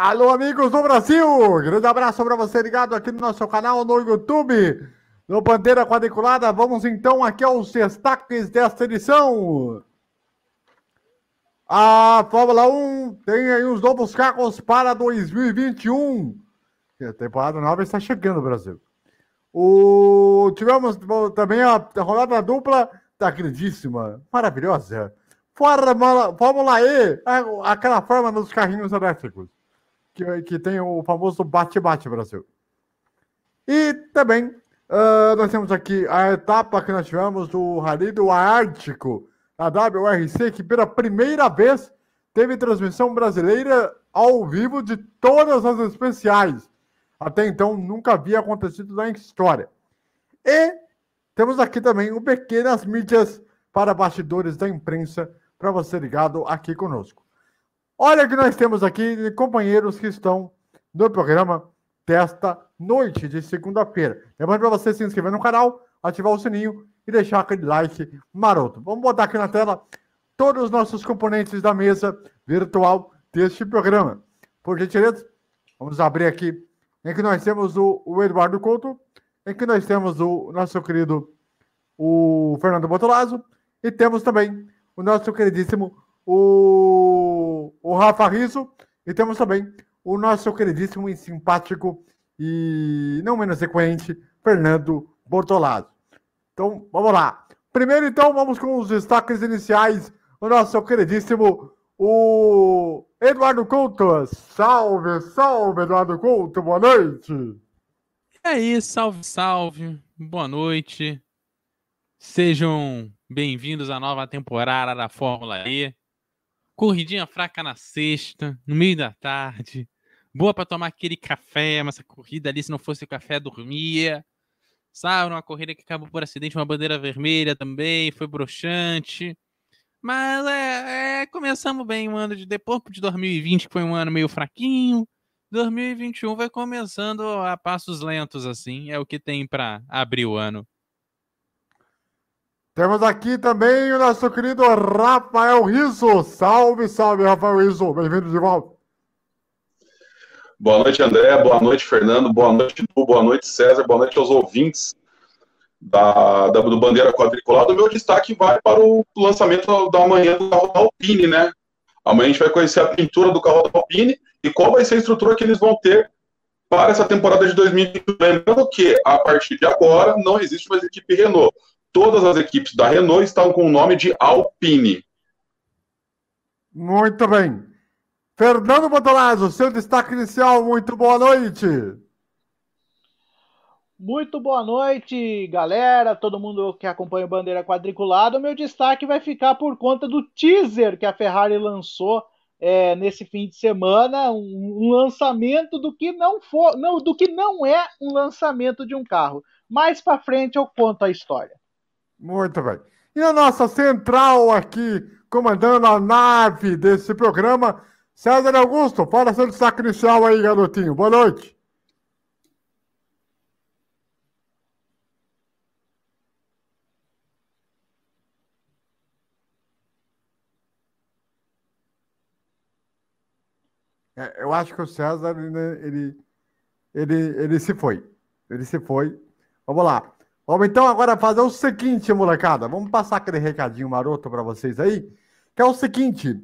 Alô, amigos do Brasil! Grande abraço para você ligado aqui no nosso canal no YouTube, no Bandeira Quadriculada. Vamos então aqui aos destaques desta edição. A Fórmula 1 tem aí os novos carros para 2021. A temporada nova está chegando Brasil. O... Tivemos também a rodada dupla da grandíssima, maravilhosa Fórmula, Fórmula E, aquela forma dos carrinhos elétricos, que, que tem o famoso bate-bate Brasil. E também uh, nós temos aqui a etapa que nós tivemos do Rally do Ártico, a WRC, que pela primeira vez teve transmissão brasileira ao vivo de todas as especiais. Até então nunca havia acontecido na história. E temos aqui também o Pequenas Mídias para bastidores da imprensa para você ligado aqui conosco. Olha que nós temos aqui companheiros que estão no programa desta noite de segunda-feira. Lembrando para você se inscrever no canal, ativar o sininho e deixar aquele like maroto. Vamos botar aqui na tela todos os nossos componentes da mesa virtual deste programa. Por gentileza, vamos abrir aqui em que nós temos o, o Eduardo Couto, em que nós temos o nosso querido o Fernando Botolazzo e temos também o nosso queridíssimo o, o Rafa Riso e temos também o nosso queridíssimo e simpático e não menos frequente Fernando Bortolazzo. Então, vamos lá. Primeiro, então, vamos com os destaques iniciais. O nosso queridíssimo o Eduardo Couto. Salve, salve, Eduardo Couto. Boa noite. E aí, salve, salve. Boa noite. Sejam Bem-vindos à nova temporada da Fórmula E. Corridinha fraca na sexta, no meio da tarde. Boa para tomar aquele café, mas a corrida ali, se não fosse o café, dormia. Sabe, uma corrida que acabou por acidente, uma bandeira vermelha também, foi broxante. Mas é, é, começamos bem o ano de depois de 2020, que foi um ano meio fraquinho. 2021 vai começando a passos lentos, assim, é o que tem para abrir o ano. Temos aqui também o nosso querido Rafael Riso. Salve, salve, Rafael Riso. Bem-vindo de volta. Boa noite, André. Boa noite, Fernando. Boa noite, Du. Boa noite, César. Boa noite aos ouvintes da, da, do Bandeira Quadriculada. O meu destaque vai para o lançamento da manhã do carro da Alpine, né? Amanhã a gente vai conhecer a pintura do carro da Alpine e qual vai ser a estrutura que eles vão ter para essa temporada de 2021. Lembrando que, a partir de agora, não existe mais equipe Renault todas as equipes da Renault estão com o nome de Alpine. Muito bem. Fernando Botolazzo, seu destaque inicial, muito boa noite. Muito boa noite, galera, todo mundo que acompanha o Bandeira Quadriculada. O meu destaque vai ficar por conta do teaser que a Ferrari lançou é, nesse fim de semana, um, um, lançamento do que não for, não, do que não é um lançamento de um carro. Mais para frente eu conto a história. Muito bem. E a nossa central aqui, comandando a nave desse programa, César Augusto, fala seu destaque inicial aí, garotinho. Boa noite. É, eu acho que o César, ele, ele, ele, ele se foi. Ele se foi. Vamos lá. Vamos então agora fazer o seguinte, molecada. Vamos passar aquele recadinho maroto para vocês aí. Que é o seguinte: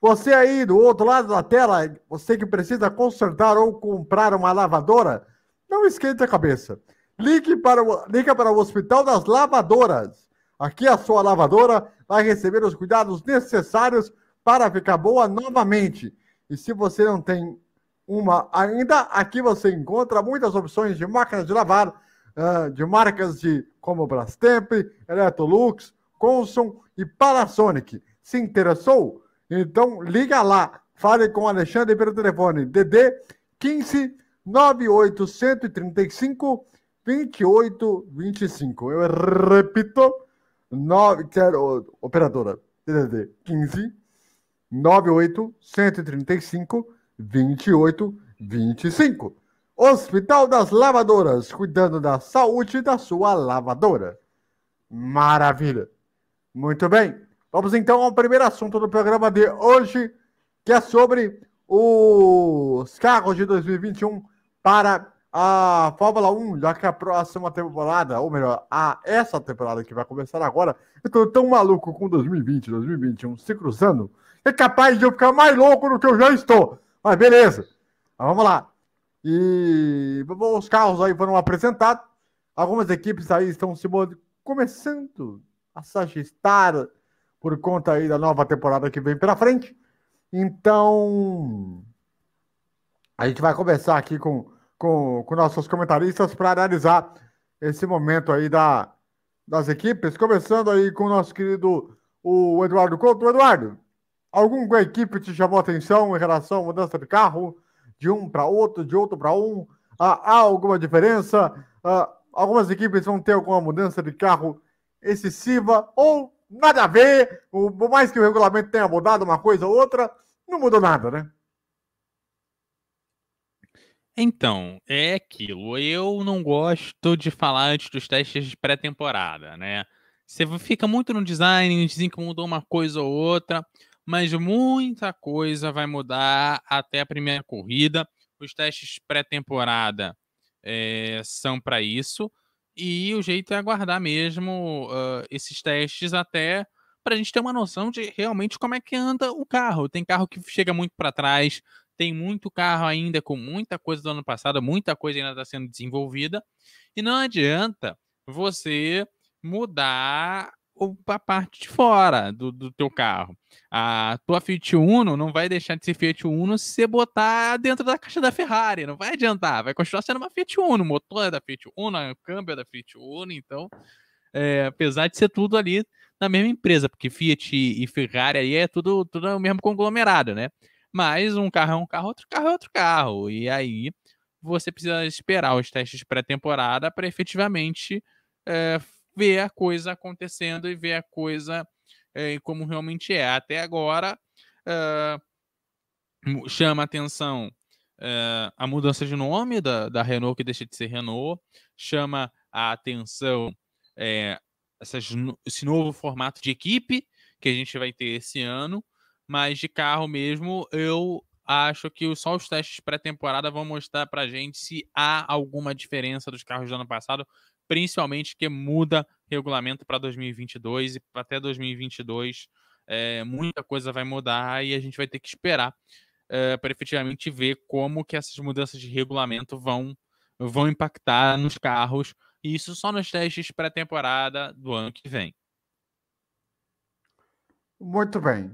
você aí do outro lado da tela, você que precisa consertar ou comprar uma lavadora, não esquente a cabeça. Ligue para o, ligue para o Hospital das Lavadoras. Aqui a sua lavadora vai receber os cuidados necessários para ficar boa novamente. E se você não tem uma ainda, aqui você encontra muitas opções de máquinas de lavar uh, de marcas de como Brastemp, Electrolux, Consul e Panasonic. Se interessou? Então liga lá, fale com Alexandre pelo telefone DD 15 98 135 2825. Eu repito, 9, quero, operadora DDD 15 98 135 2825. Hospital das Lavadoras, cuidando da saúde da sua lavadora. Maravilha. Muito bem. Vamos então ao primeiro assunto do programa de hoje, que é sobre os carros de 2021 para a Fórmula 1, já que a próxima temporada, ou melhor, a essa temporada que vai começar agora, eu tô tão maluco com 2020, 2021 se cruzando, é capaz de eu ficar mais louco do que eu já estou. Mas beleza, Mas vamos lá. E os carros aí foram apresentados. Algumas equipes aí estão se começando a se ajustar por conta aí da nova temporada que vem pela frente. Então, a gente vai conversar aqui com, com, com nossos comentaristas para analisar esse momento aí da, das equipes. Começando aí com o nosso querido o Eduardo Couto. Eduardo, alguma equipe te chamou atenção em relação à mudança de carro de um para outro, de outro para um? há alguma diferença? algumas equipes vão ter alguma mudança de carro excessiva ou nada a ver, por mais que o regulamento tenha mudado uma coisa ou outra, não mudou nada, né? Então, é aquilo. Eu não gosto de falar antes dos testes de pré-temporada, né? Você fica muito no design, dizem que mudou uma coisa ou outra, mas muita coisa vai mudar até a primeira corrida. Os testes pré-temporada é, são para isso. E o jeito é aguardar mesmo uh, esses testes até para a gente ter uma noção de realmente como é que anda o carro. Tem carro que chega muito para trás, tem muito carro ainda com muita coisa do ano passado, muita coisa ainda está sendo desenvolvida. E não adianta você mudar a parte de fora do, do teu carro. A tua Fiat Uno não vai deixar de ser Fiat Uno se você botar dentro da caixa da Ferrari. Não vai adiantar. Vai continuar sendo uma Fiat Uno. O motor é da Fiat Uno, o câmbio é da Fiat Uno. Então, é, apesar de ser tudo ali na mesma empresa, porque Fiat e Ferrari aí é tudo, tudo o mesmo conglomerado, né? Mas um carro é um carro, outro carro é outro carro. E aí você precisa esperar os testes pré-temporada para efetivamente é, ver a coisa acontecendo e ver a coisa é, como realmente é. Até agora, uh, chama atenção uh, a mudança de nome da, da Renault, que deixa de ser Renault, chama a atenção é, essas, esse novo formato de equipe que a gente vai ter esse ano, mas de carro mesmo, eu acho que só os testes pré-temporada vão mostrar para gente se há alguma diferença dos carros do ano passado, principalmente que muda regulamento para 2022 e até 2022 é, muita coisa vai mudar e a gente vai ter que esperar é, para efetivamente ver como que essas mudanças de regulamento vão, vão impactar nos carros, e isso só nos testes pré-temporada do ano que vem. Muito bem.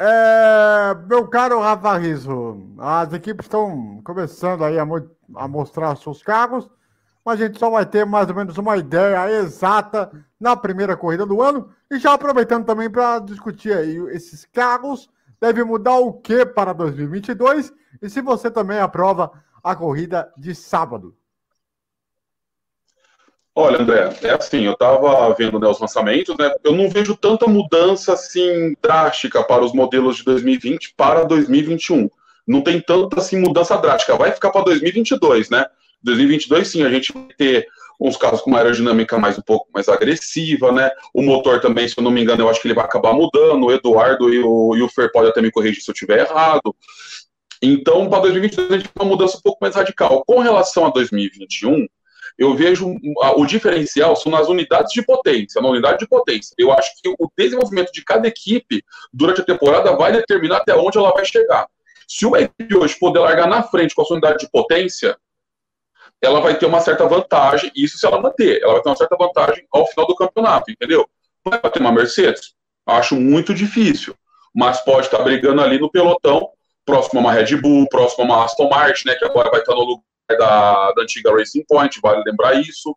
É, meu caro Rafa Rizzo, as equipes estão começando aí a, a mostrar seus carros mas a gente só vai ter mais ou menos uma ideia exata na primeira corrida do ano. E já aproveitando também para discutir aí esses carros, deve mudar o que para 2022 e se você também aprova a corrida de sábado. Olha, André, é assim, eu estava vendo né, os lançamentos, né? Eu não vejo tanta mudança assim drástica para os modelos de 2020 para 2021. Não tem tanta assim mudança drástica. Vai ficar para 2022, né? 2022, sim, a gente vai ter uns carros com uma aerodinâmica mais um pouco mais agressiva, né? O motor também, se eu não me engano, eu acho que ele vai acabar mudando. O Eduardo e o, e o Fer podem até me corrigir se eu estiver errado. Então, para 2022, a gente tem uma mudança um pouco mais radical. Com relação a 2021, eu vejo o diferencial são nas unidades de potência, na unidade de potência. Eu acho que o desenvolvimento de cada equipe durante a temporada vai determinar até onde ela vai chegar. Se uma equipe hoje poder largar na frente com a sua unidade de potência, ela vai ter uma certa vantagem, isso se ela manter, ela vai ter uma certa vantagem ao final do campeonato, entendeu? Vai ter uma Mercedes? Acho muito difícil, mas pode estar brigando ali no pelotão, próximo a uma Red Bull, próximo a uma Aston Martin, né, que agora vai estar no lugar da, da antiga Racing Point, vale lembrar isso.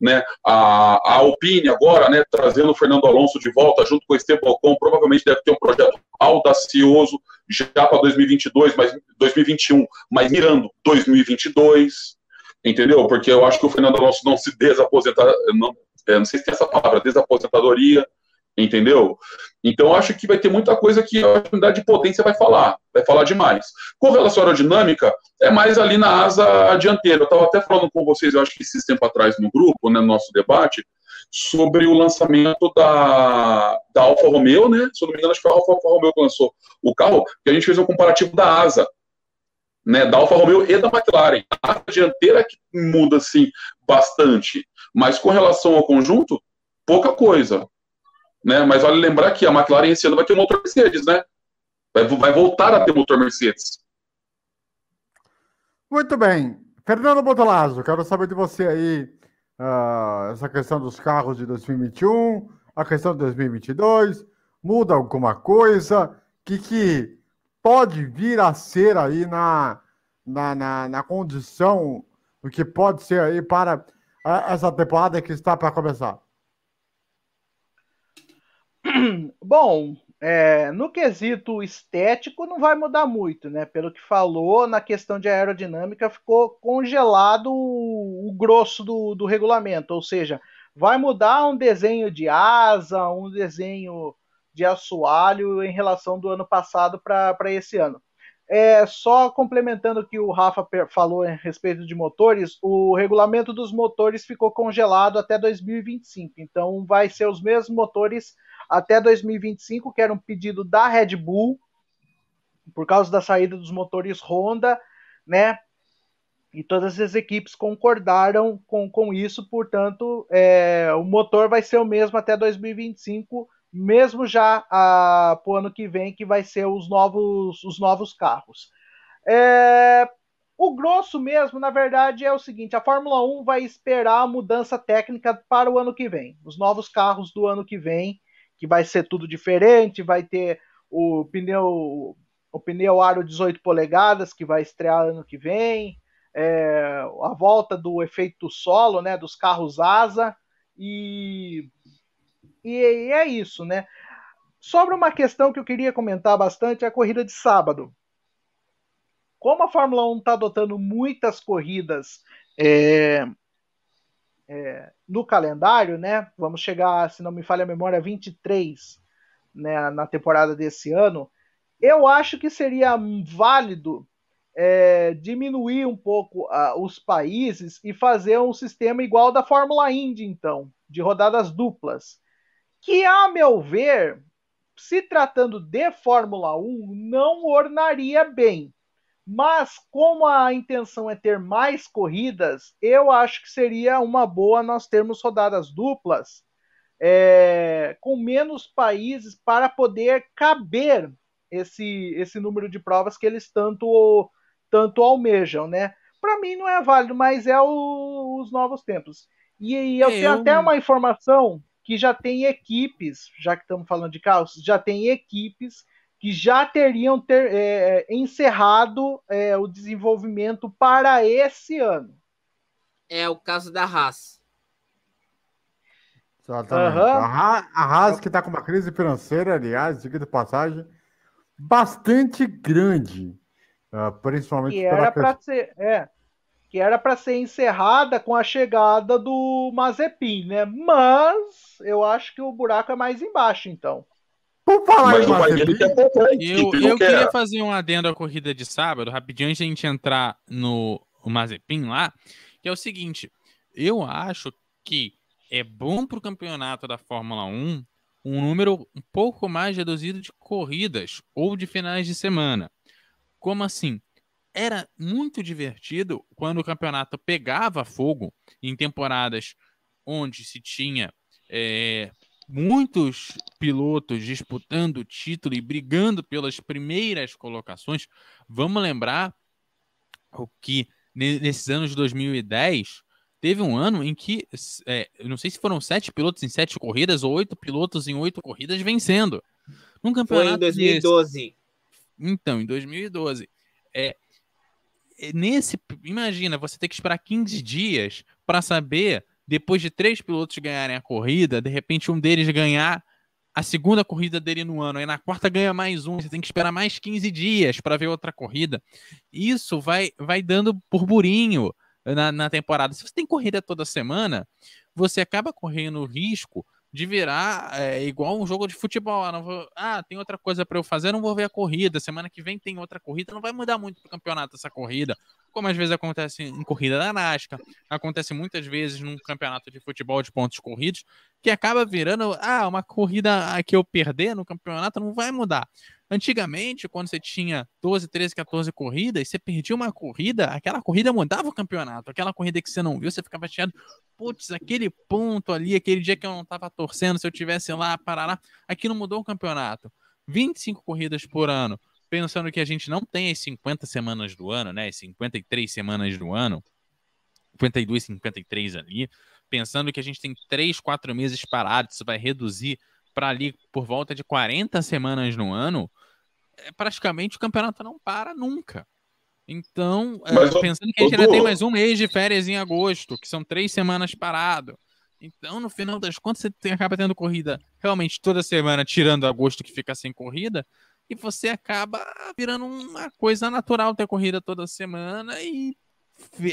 Né, a, a Alpine agora, né, trazendo o Fernando Alonso de volta junto com o Esteban Ocon, provavelmente deve ter um projeto audacioso já para 2022, mas 2021, mas mirando 2022, entendeu? Porque eu acho que o Fernando Alonso não se desaposentar, não, é, não sei se tem essa palavra, desaposentadoria, Entendeu? Então, acho que vai ter muita coisa que a unidade de potência vai falar, vai falar demais. Com relação à aerodinâmica, é mais ali na asa dianteira. Eu estava até falando com vocês, eu acho que esses tempo atrás no grupo, né, no nosso debate, sobre o lançamento da, da Alfa Romeo, né? Se eu não me engano, acho que foi a Alfa, Alfa Romeo que lançou o carro, que a gente fez um comparativo da asa, né? Da Alfa Romeo e da McLaren. A dianteira que muda, assim, bastante. Mas com relação ao conjunto, pouca coisa. Né? Mas vale lembrar que a McLaren esse ano vai ter um motor Mercedes, né? Vai, vai voltar a ter motor Mercedes. Muito bem. Fernando Botolazzo, quero saber de você aí uh, essa questão dos carros de 2021, a questão de 2022. Muda alguma coisa? que, que pode vir a ser aí na, na, na, na condição do que pode ser aí para essa temporada que está para começar? Bom, é, no quesito estético não vai mudar muito, né? Pelo que falou, na questão de aerodinâmica ficou congelado o, o grosso do, do regulamento, ou seja, vai mudar um desenho de asa, um desenho de assoalho em relação do ano passado para esse ano. É, só complementando o que o Rafa falou a respeito de motores, o regulamento dos motores ficou congelado até 2025. Então, vai ser os mesmos motores até 2025, que era um pedido da Red Bull, por causa da saída dos motores Honda, né? E todas as equipes concordaram com, com isso, portanto, é, o motor vai ser o mesmo até 2025, mesmo já para o ano que vem, que vai ser os novos, os novos carros. É, o grosso mesmo, na verdade, é o seguinte: a Fórmula 1 vai esperar a mudança técnica para o ano que vem. Os novos carros do ano que vem que vai ser tudo diferente, vai ter o pneu o pneu aro 18 polegadas que vai estrear ano que vem, é, a volta do efeito solo, né, dos carros asa e, e, é isso, né? Sobre uma questão que eu queria comentar bastante é a corrida de sábado. Como a Fórmula 1 está adotando muitas corridas é, é, no calendário, né? Vamos chegar, se não me falha a memória, 23 né, na temporada desse ano. Eu acho que seria válido é, diminuir um pouco os países e fazer um sistema igual da Fórmula Indy, então, de rodadas duplas. Que, a meu ver, se tratando de Fórmula 1, não ornaria bem. Mas como a intenção é ter mais corridas, eu acho que seria uma boa nós termos rodadas duplas é, com menos países para poder caber esse, esse número de provas que eles tanto, tanto almejam, né? Para mim não é válido, mas é o, os novos tempos. E, e eu é, tenho eu... até uma informação que já tem equipes, já que estamos falando de carros, já tem equipes que já teriam ter, é, encerrado é, o desenvolvimento para esse ano. É o caso da Haas. Exatamente. Uhum. A, Haas que está com uma crise financeira, aliás, diga de passagem, bastante grande. Uh, principalmente que era para ser, é, que era para ser encerrada com a chegada do Mazepin, né? Mas eu acho que o buraco é mais embaixo, então. Por falar Mas o pai dele quer poupar Eu, eu queria fazer um adendo à corrida de sábado, rapidinho, antes de a gente entrar no Mazepin lá, que é o seguinte, eu acho que é bom para o campeonato da Fórmula 1 um número um pouco mais reduzido de corridas ou de finais de semana. Como assim? Era muito divertido quando o campeonato pegava fogo em temporadas onde se tinha é, muitos pilotos disputando o título e brigando pelas primeiras colocações. Vamos lembrar o que nesses anos de 2010 teve um ano em que é, não sei se foram sete pilotos em sete corridas ou oito pilotos em oito corridas vencendo. Num campeonato Foi em 2012. Desse. Então, em 2012. É, nesse, imagina, você ter que esperar 15 dias para saber depois de três pilotos ganharem a corrida, de repente um deles ganhar a segunda corrida dele no ano, aí na quarta ganha mais um, você tem que esperar mais 15 dias para ver outra corrida. Isso vai, vai dando burburinho na, na temporada. Se você tem corrida toda semana, você acaba correndo o risco de virar é, igual um jogo de futebol. Ah, vou, ah tem outra coisa para eu fazer, não vou ver a corrida. Semana que vem tem outra corrida, não vai mudar muito pro campeonato essa corrida. Como às vezes acontece em corrida da NASCAR, acontece muitas vezes num campeonato de futebol de pontos corridos, que acaba virando, ah, uma corrida que eu perder no campeonato não vai mudar. Antigamente, quando você tinha 12, 13, 14 corridas, você perdia uma corrida, aquela corrida mudava o campeonato. Aquela corrida que você não viu, você ficava chateado. Putz, aquele ponto ali, aquele dia que eu não estava torcendo, se eu tivesse lá, parará, aquilo mudou o campeonato. 25 corridas por ano, pensando que a gente não tem as 50 semanas do ano, né? As 53 semanas do ano, 52, 53 ali, pensando que a gente tem 3, 4 meses parados, isso vai reduzir para ali por volta de 40 semanas no ano, é, praticamente o campeonato não para nunca. Então, é, Mas, pensando que a gente ainda tem mais um mês de férias em agosto, que são três semanas parado. Então, no final das contas, você acaba tendo corrida realmente toda semana, tirando agosto que fica sem corrida, e você acaba virando uma coisa natural ter corrida toda semana e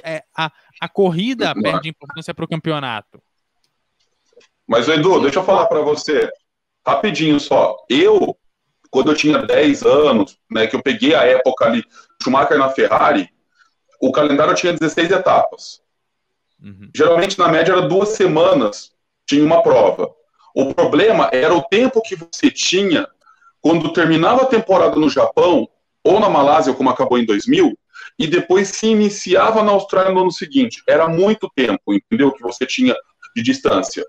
é, a, a corrida perde importância para o campeonato. Mas, Edu, deixa eu falar para você, rapidinho só. Eu quando eu tinha 10 anos, né, que eu peguei a época ali, Schumacher na Ferrari, o calendário tinha 16 etapas. Uhum. Geralmente, na média, era duas semanas, tinha uma prova. O problema era o tempo que você tinha quando terminava a temporada no Japão, ou na Malásia, como acabou em 2000, e depois se iniciava na Austrália no ano seguinte. Era muito tempo, entendeu? Que você tinha de distância.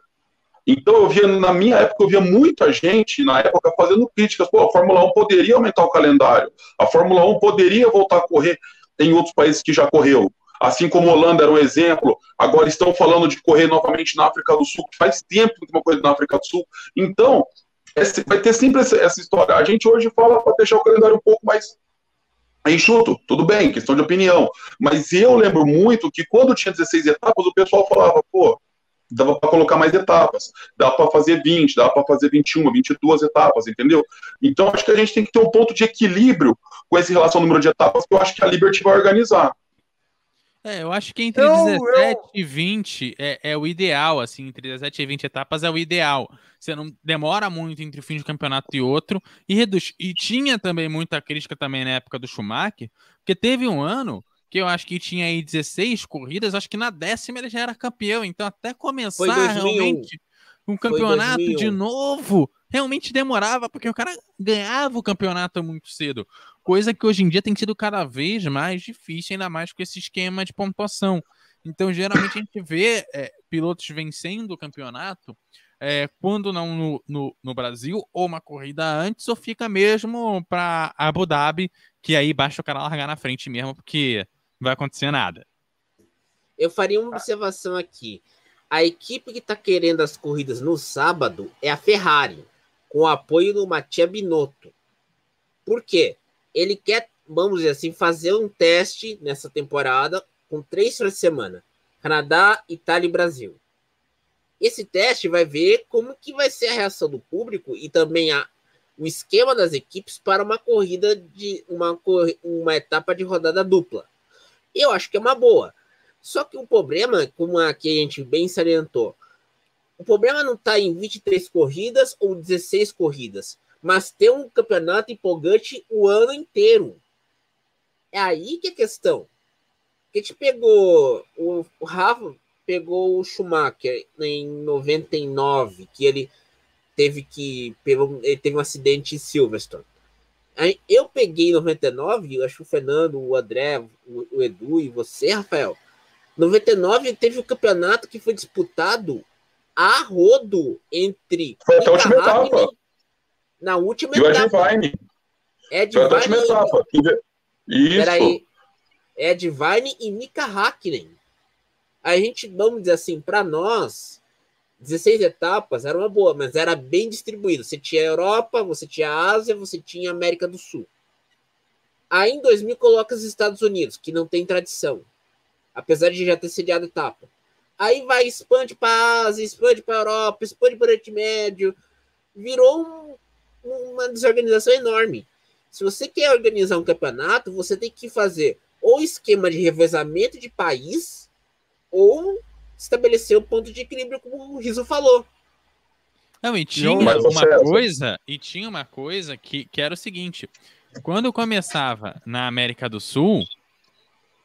Então eu via, na minha época, eu via muita gente na época fazendo críticas. Pô, a Fórmula 1 poderia aumentar o calendário. A Fórmula 1 poderia voltar a correr em outros países que já correu. Assim como a Holanda era um exemplo, agora estão falando de correr novamente na África do Sul, faz tempo que uma coisa na África do Sul. Então, vai ter sempre essa história. A gente hoje fala para deixar o calendário um pouco mais enxuto, tudo bem, questão de opinião. Mas eu lembro muito que quando tinha 16 etapas, o pessoal falava, pô, dava para colocar mais etapas, dá para fazer 20, dá para fazer 21, 22 etapas, entendeu? Então acho que a gente tem que ter um ponto de equilíbrio com esse relação ao número de etapas que eu acho que a Liberty vai organizar. É, eu acho que entre eu, 17 eu... e 20 é, é, o ideal, assim, entre 17 e 20 etapas é o ideal. Você não demora muito entre o fim de campeonato e outro e reduz. E tinha também muita crítica também na época do Schumacher, porque teve um ano que eu acho que tinha aí 16 corridas, acho que na décima ele já era campeão, então até começar realmente um campeonato de novo, realmente demorava, porque o cara ganhava o campeonato muito cedo, coisa que hoje em dia tem sido cada vez mais difícil, ainda mais com esse esquema de pontuação. Então, geralmente a gente vê é, pilotos vencendo o campeonato é, quando não no, no, no, Brasil, ou uma corrida antes, ou fica mesmo para Abu Dhabi, que aí basta o cara largar na frente mesmo, porque vai acontecer nada. Eu faria uma observação aqui. A equipe que está querendo as corridas no sábado é a Ferrari, com o apoio do Mattia Binotto. Por quê? Ele quer, vamos dizer assim, fazer um teste nessa temporada com três finais de semana: Canadá, Itália e Brasil. Esse teste vai ver como que vai ser a reação do público e também a, o esquema das equipes para uma corrida de uma, uma etapa de rodada dupla. Eu acho que é uma boa. Só que o problema, como aqui a gente bem salientou, o problema não está em 23 corridas ou 16 corridas, mas ter um campeonato empolgante o ano inteiro. É aí que é a questão. A gente pegou o, o Rafa pegou o Schumacher em 99, que ele teve que ele teve um acidente em Silverstone. Eu peguei 99, acho que o Fernando, o André, o, o Edu e você, Rafael. 99 teve o um campeonato que foi disputado a rodo entre. Foi até a última etapa. Na última e etapa. Ed Ed foi até a última etapa. Isso. Peraí. Ed Vine e Mika Hakkinen. A gente, vamos dizer assim, para nós, 16 etapas era uma boa, mas era bem distribuído. Você tinha Europa, você tinha Ásia, você tinha América do Sul. Aí em 2000 coloca os Estados Unidos, que não tem tradição, apesar de já ter sediado etapa. Aí vai, expande para Ásia, expande para Europa, expande para o Oriente Médio. Virou um, uma desorganização enorme. Se você quer organizar um campeonato, você tem que fazer ou esquema de revezamento de país, ou estabelecer o ponto de equilíbrio, como o Riso falou. Não, e tinha Mas, uma César- coisa, e tinha uma coisa que, que era o seguinte: quando começava na América do Sul,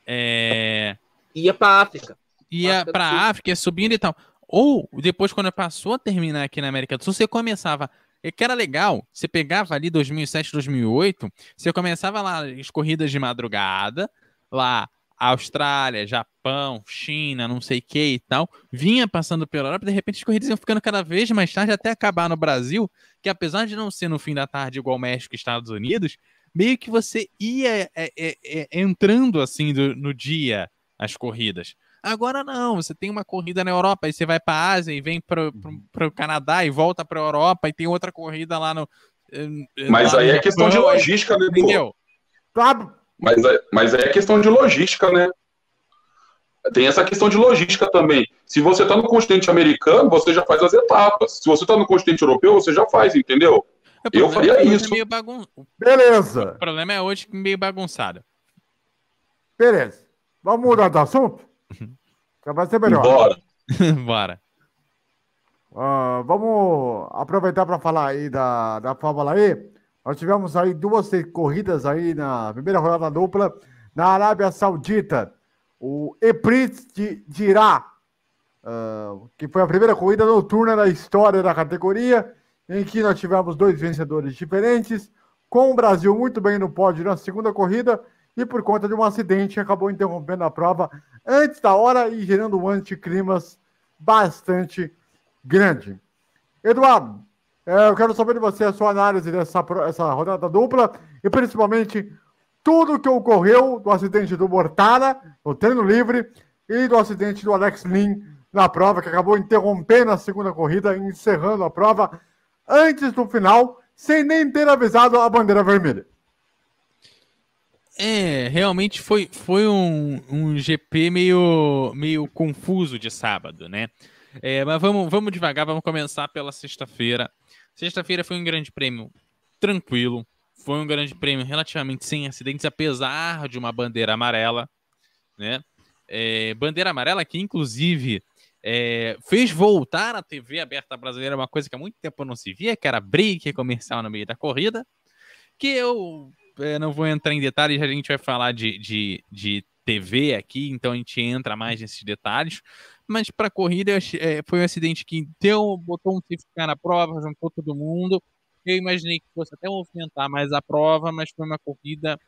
é, Ia pra África. ia Sul. África, ia subindo e tal. Ou depois, quando passou a terminar aqui na América do Sul, você começava. É que era legal, você pegava ali 2007, 2008, você começava lá as corridas de madrugada, lá Austrália, Japão, China, não sei o que e tal, vinha passando pela Europa, de repente as corridas iam ficando cada vez mais tarde até acabar no Brasil, que apesar de não ser no fim da tarde igual México e Estados Unidos, meio que você ia é, é, é, entrando assim do- no dia as corridas. Agora não, você tem uma corrida na Europa, aí você vai para a Ásia e vem para o Canadá e volta para a Europa e tem outra corrida lá no. eh, Mas lá aí no é questão de Japão, logística, né? Entendeu? Tá, Mas, é- mas aí é questão de logística, né? Tem essa questão de logística também. Se você está no continente americano, você já faz as etapas. Se você está no continente europeu, você já faz, entendeu? O Eu faria é isso. é meio bagun- O beleza. problema é hoje meio bagunçado. Beleza. Vamos mudar de assunto? Já vai ser melhor. Bora. Bora. Ah, vamos aproveitar para falar aí da, da Fórmula E. Nós tivemos aí duas corridas aí na primeira rodada dupla na Arábia Saudita. O Eprit de Dirá, ah, que foi a primeira corrida noturna da história da categoria, em que nós tivemos dois vencedores diferentes, com o Brasil muito bem no pódio na segunda corrida e por conta de um acidente acabou interrompendo a prova antes da hora e gerando um anticlimas bastante grande. Eduardo, eh, eu quero saber de você a sua análise dessa essa rodada dupla e principalmente tudo que ocorreu do acidente do Mortara no treino livre e do acidente do Alex Lin na prova, que acabou interrompendo a segunda corrida encerrando a prova antes do final, sem nem ter avisado a bandeira vermelha. É, realmente foi, foi um, um GP meio, meio confuso de sábado, né? É, mas vamos, vamos devagar, vamos começar pela sexta-feira. Sexta-feira foi um grande prêmio tranquilo, foi um grande prêmio relativamente sem acidentes, apesar de uma bandeira amarela, né? É, bandeira amarela que, inclusive, é, fez voltar a TV aberta brasileira, uma coisa que há muito tempo não se via, que era break comercial no meio da corrida, que eu é, não vou entrar em detalhes, a gente vai falar de, de, de TV aqui, então a gente entra mais nesses detalhes. Mas para corrida é, foi um acidente que deu, botou um safety car na prova, juntou todo mundo. Eu imaginei que fosse até movimentar mais a prova, mas foi uma corrida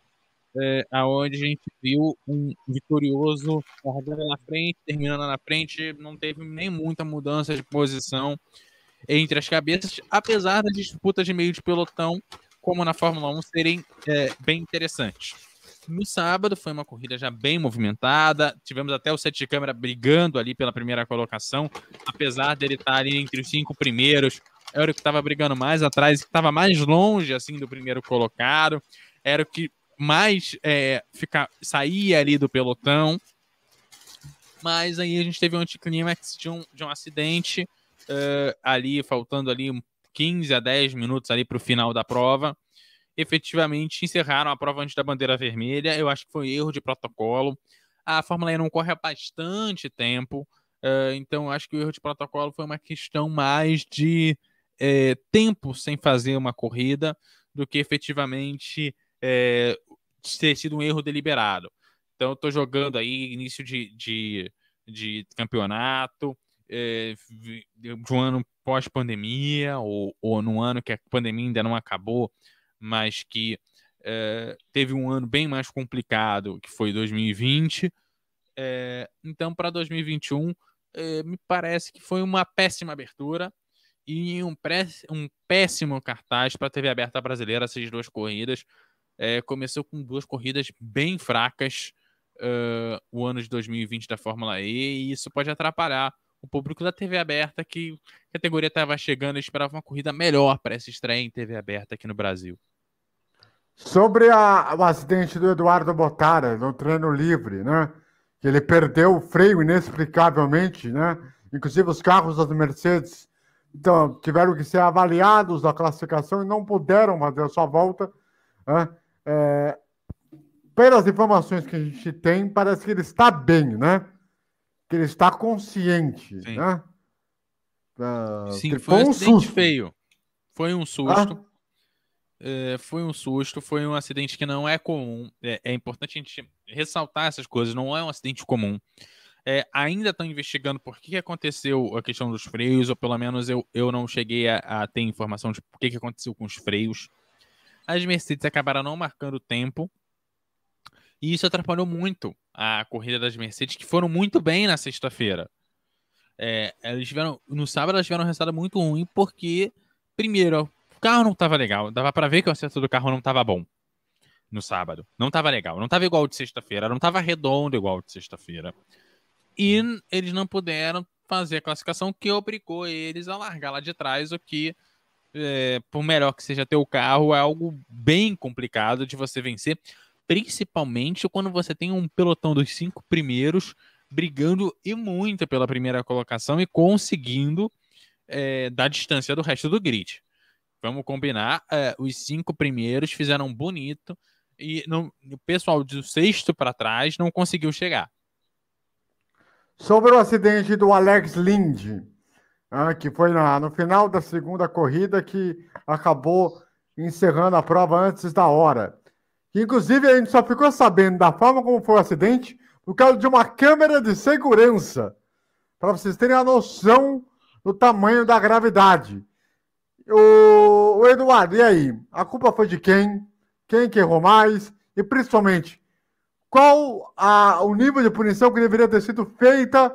é, aonde a gente viu um vitorioso largando na frente, terminando na frente, não teve nem muita mudança de posição entre as cabeças, apesar das disputas de meio de pelotão, como na Fórmula 1, serem é, bem interessantes. No sábado foi uma corrida já bem movimentada, tivemos até o set de câmera brigando ali pela primeira colocação, apesar dele estar ali entre os cinco primeiros, era o que estava brigando mais atrás, que estava mais longe assim do primeiro colocado, era o que mais é, fica, saía ali do pelotão. Mas aí a gente teve um anticlímax de um, de um acidente eh, ali, faltando ali um 15 a 10 minutos ali para o final da prova. Efetivamente encerraram a prova antes da bandeira vermelha. Eu acho que foi erro de protocolo. A Fórmula E não corre há bastante tempo, eh, então acho que o erro de protocolo foi uma questão mais de eh, tempo sem fazer uma corrida do que efetivamente eh, ter sido um erro deliberado. Então eu tô jogando aí início de, de, de campeonato, é, de um ano pós-pandemia, ou, ou num ano que a pandemia ainda não acabou, mas que é, teve um ano bem mais complicado, que foi 2020. É, então, para 2021, é, me parece que foi uma péssima abertura e um, pré- um péssimo cartaz para a TV aberta brasileira, essas duas corridas. É, começou com duas corridas bem fracas uh, o ano de 2020 da Fórmula E, e isso pode atrapalhar o público da TV aberta, que a categoria estava chegando e esperava uma corrida melhor para essa estreia em TV aberta aqui no Brasil. Sobre a- o acidente do Eduardo Botara no treino livre, né? Que ele perdeu o freio inexplicavelmente, né? Inclusive os carros das Mercedes então, tiveram que ser avaliados na classificação e não puderam fazer a sua volta. né? É, pelas informações que a gente tem, parece que ele está bem, né? Que ele está consciente, Sim. né? Uh, Sim, foi um acidente susto. feio. Foi um susto. Ah? É, foi um susto, foi um acidente que não é comum. É, é importante a gente ressaltar essas coisas, não é um acidente comum. É, ainda estão investigando por que aconteceu a questão dos freios, ou pelo menos eu, eu não cheguei a, a ter informação de por que, que aconteceu com os freios. As Mercedes acabaram não marcando tempo, e isso atrapalhou muito a corrida das Mercedes, que foram muito bem na sexta-feira. É, eles tiveram, no sábado elas tiveram um resultado muito ruim, porque, primeiro, o carro não estava legal, dava para ver que o acerto do carro não estava bom no sábado. Não estava legal, não estava igual de sexta-feira, não estava redondo igual de sexta-feira. E eles não puderam fazer a classificação que obrigou eles a largar lá de trás, o que, é, por melhor que seja ter o carro, é algo bem complicado de você vencer, principalmente quando você tem um pelotão dos cinco primeiros brigando e muito pela primeira colocação e conseguindo é, dar distância do resto do grid. Vamos combinar, é, os cinco primeiros fizeram bonito e não, o pessoal do sexto para trás não conseguiu chegar. Sobre o acidente do Alex Lind, ah, que foi no final da segunda corrida que acabou encerrando a prova antes da hora. Inclusive, a gente só ficou sabendo da forma como foi o acidente por causa de uma câmera de segurança, para vocês terem a noção do tamanho da gravidade. O, o Eduardo, e aí? A culpa foi de quem? Quem que errou mais? E principalmente, qual a, o nível de punição que deveria ter sido feita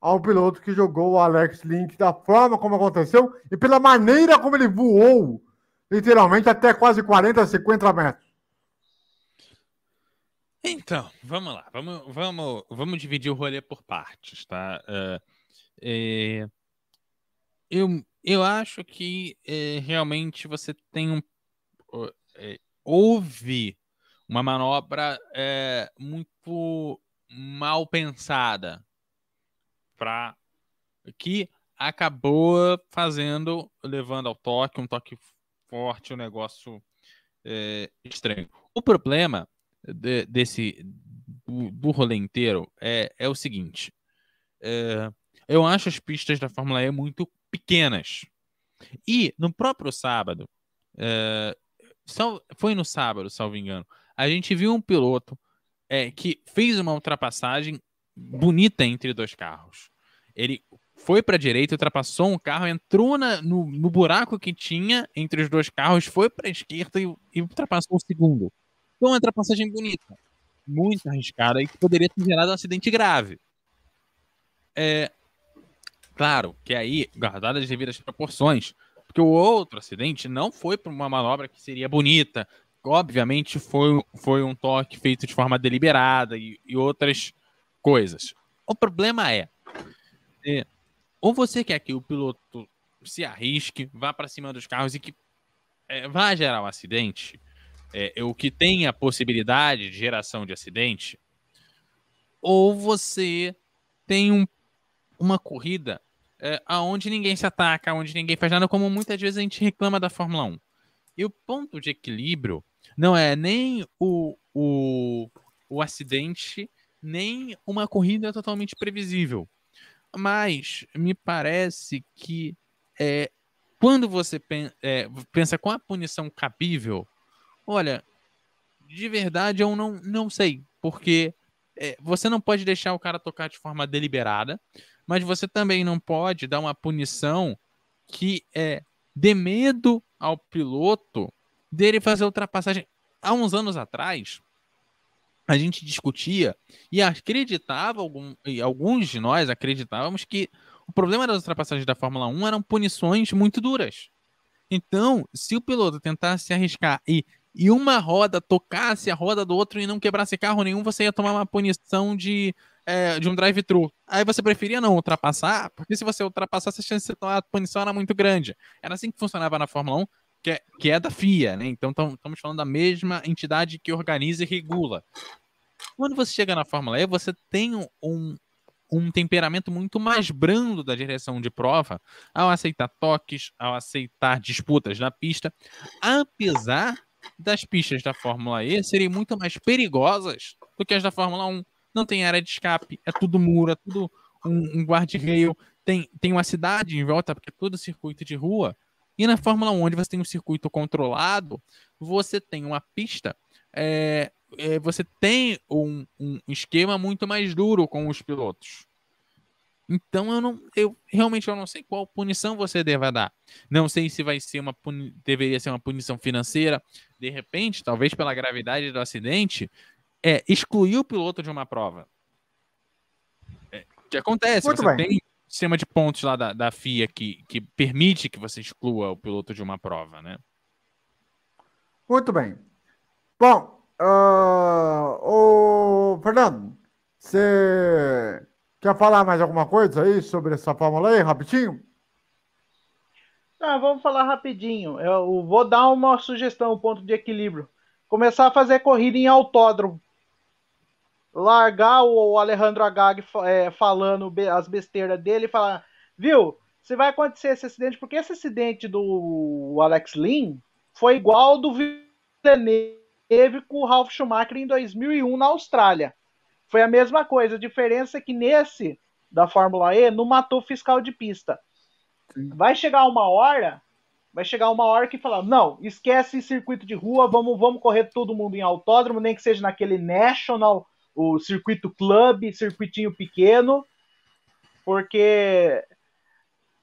ao piloto que jogou o Alex Link da forma como aconteceu e pela maneira como ele voou, literalmente até quase 40, 50 metros? Então, vamos lá, vamos, vamos, vamos dividir o rolê por partes, tá? Uh, é, eu, eu acho que é, realmente você tem um. É, houve uma manobra muito mal pensada para que acabou fazendo, levando ao toque, um toque forte, um negócio estranho. O problema de, desse do, do rolê inteiro é, é o seguinte: é, eu acho as pistas da Fórmula E muito pequenas. E no próprio sábado, é, foi no sábado, salvo engano, a gente viu um piloto é, que fez uma ultrapassagem bonita entre dois carros. Ele foi para a direita, ultrapassou um carro, entrou na, no, no, buraco que tinha entre os dois carros, foi para a esquerda e, e, ultrapassou o segundo. Foi uma ultrapassagem bonita, muito arriscada e que poderia ter gerado um acidente grave. É, claro que aí, guardadas as devidas proporções, porque o outro acidente não foi por uma manobra que seria bonita, obviamente foi, foi um toque feito de forma deliberada e, e outras coisas. O problema é, é, ou você quer que o piloto se arrisque, vá para cima dos carros e que é, vá gerar um acidente, é, o que tem a possibilidade de geração de acidente, ou você tem um, uma corrida é, aonde ninguém se ataca, onde ninguém faz nada, como muitas vezes a gente reclama da Fórmula 1. E o ponto de equilíbrio não é nem o, o, o acidente, nem uma corrida totalmente previsível. Mas me parece que é, quando você é, pensa com a punição cabível, olha, de verdade eu não, não sei, porque é, você não pode deixar o cara tocar de forma deliberada, mas você também não pode dar uma punição que é, dê medo ao piloto dele fazer ultrapassagem. Há uns anos atrás, a gente discutia e acreditava, algum, e alguns de nós acreditávamos que o problema das ultrapassagens da Fórmula 1 eram punições muito duras. Então, se o piloto tentasse se arriscar e, e uma roda tocasse a roda do outro e não quebrasse carro nenhum, você ia tomar uma punição de, é, de um drive-thru. Aí você preferia não ultrapassar, porque se você ultrapassasse, a chance de tomar a punição era muito grande. Era assim que funcionava na Fórmula 1 que é, que é da FIA, né? Então estamos falando da mesma entidade que organiza e regula. Quando você chega na Fórmula E, você tem um, um temperamento muito mais brando da direção de prova ao aceitar toques, ao aceitar disputas na pista, apesar das pistas da Fórmula E serem muito mais perigosas do que as da Fórmula 1. Não tem área de escape, é tudo muro, é tudo um, um guarda-rail tem, tem uma cidade em volta, porque é todo circuito de rua. E na Fórmula 1, onde você tem um circuito controlado, você tem uma pista, é, é, você tem um, um, esquema muito mais duro com os pilotos. Então eu não, eu realmente eu não sei qual punição você deva dar. Não sei se vai ser uma puni, deveria ser uma punição financeira. De repente, talvez pela gravidade do acidente, é excluir o piloto de uma prova. É, que acontece? Muito você bem. tem sistema de pontos lá da, da FIA que, que permite que você exclua o piloto de uma prova, né? Muito bem. Bom, uh, o Fernando, você quer falar mais alguma coisa aí sobre essa Fórmula aí, rapidinho? Ah, vamos falar rapidinho. Eu vou dar uma sugestão, um ponto de equilíbrio. Começar a fazer corrida em autódromo largar o Alejandro Agag é, falando as besteiras dele e falar, viu, se vai acontecer esse acidente, porque esse acidente do Alex Lynn foi igual ao do Villeneuve com o Ralf Schumacher em 2001 na Austrália. Foi a mesma coisa, a diferença é que nesse da Fórmula E não matou fiscal de pista. Sim. Vai chegar uma hora, vai chegar uma hora que falar, não, esquece circuito de rua, vamos, vamos correr todo mundo em autódromo, nem que seja naquele National o circuito club, circuitinho pequeno, porque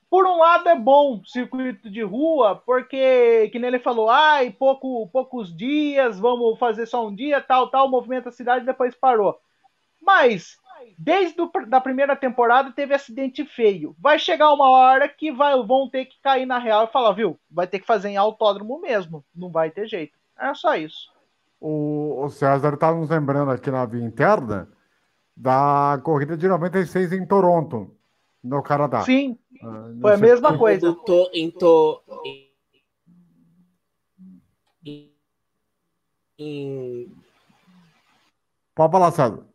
por um lado é bom circuito de rua, porque que nem ele falou, ai, pouco, poucos dias, vamos fazer só um dia, tal, tal, movimenta a cidade, depois parou. Mas desde a da primeira temporada teve acidente feio. Vai chegar uma hora que vai, vão ter que cair na real e falar, viu? Vai ter que fazer em autódromo mesmo, não vai ter jeito. É só isso. O, o César está nos lembrando aqui na via interna da corrida de 96 em Toronto, no Canadá. Sim, uh, foi a mesma coisa. Tô, em, tô, em... Pode falar, César.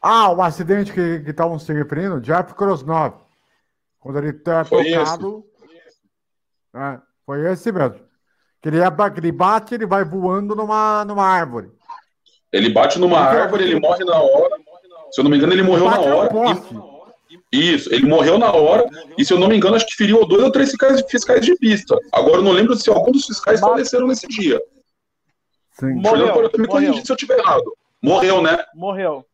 Ah, o acidente que estavam se referindo, Jeff Krosnov. Quando ele tá foi tocado. Esse. É, foi esse mesmo. Que ele, ele bate, ele vai voando numa, numa árvore. Ele bate numa ele árvore, ele morre na hora. Se eu não me engano, ele morreu na hora. E... Isso, ele morreu na hora. E se eu não me engano, acho que feriu dois ou três fiscais, fiscais de pista. Agora eu não lembro se algum dos fiscais faleceram nesse dia. Sim. Morreu, me corrigir se eu estiver errado. Morreu, né? Morreu.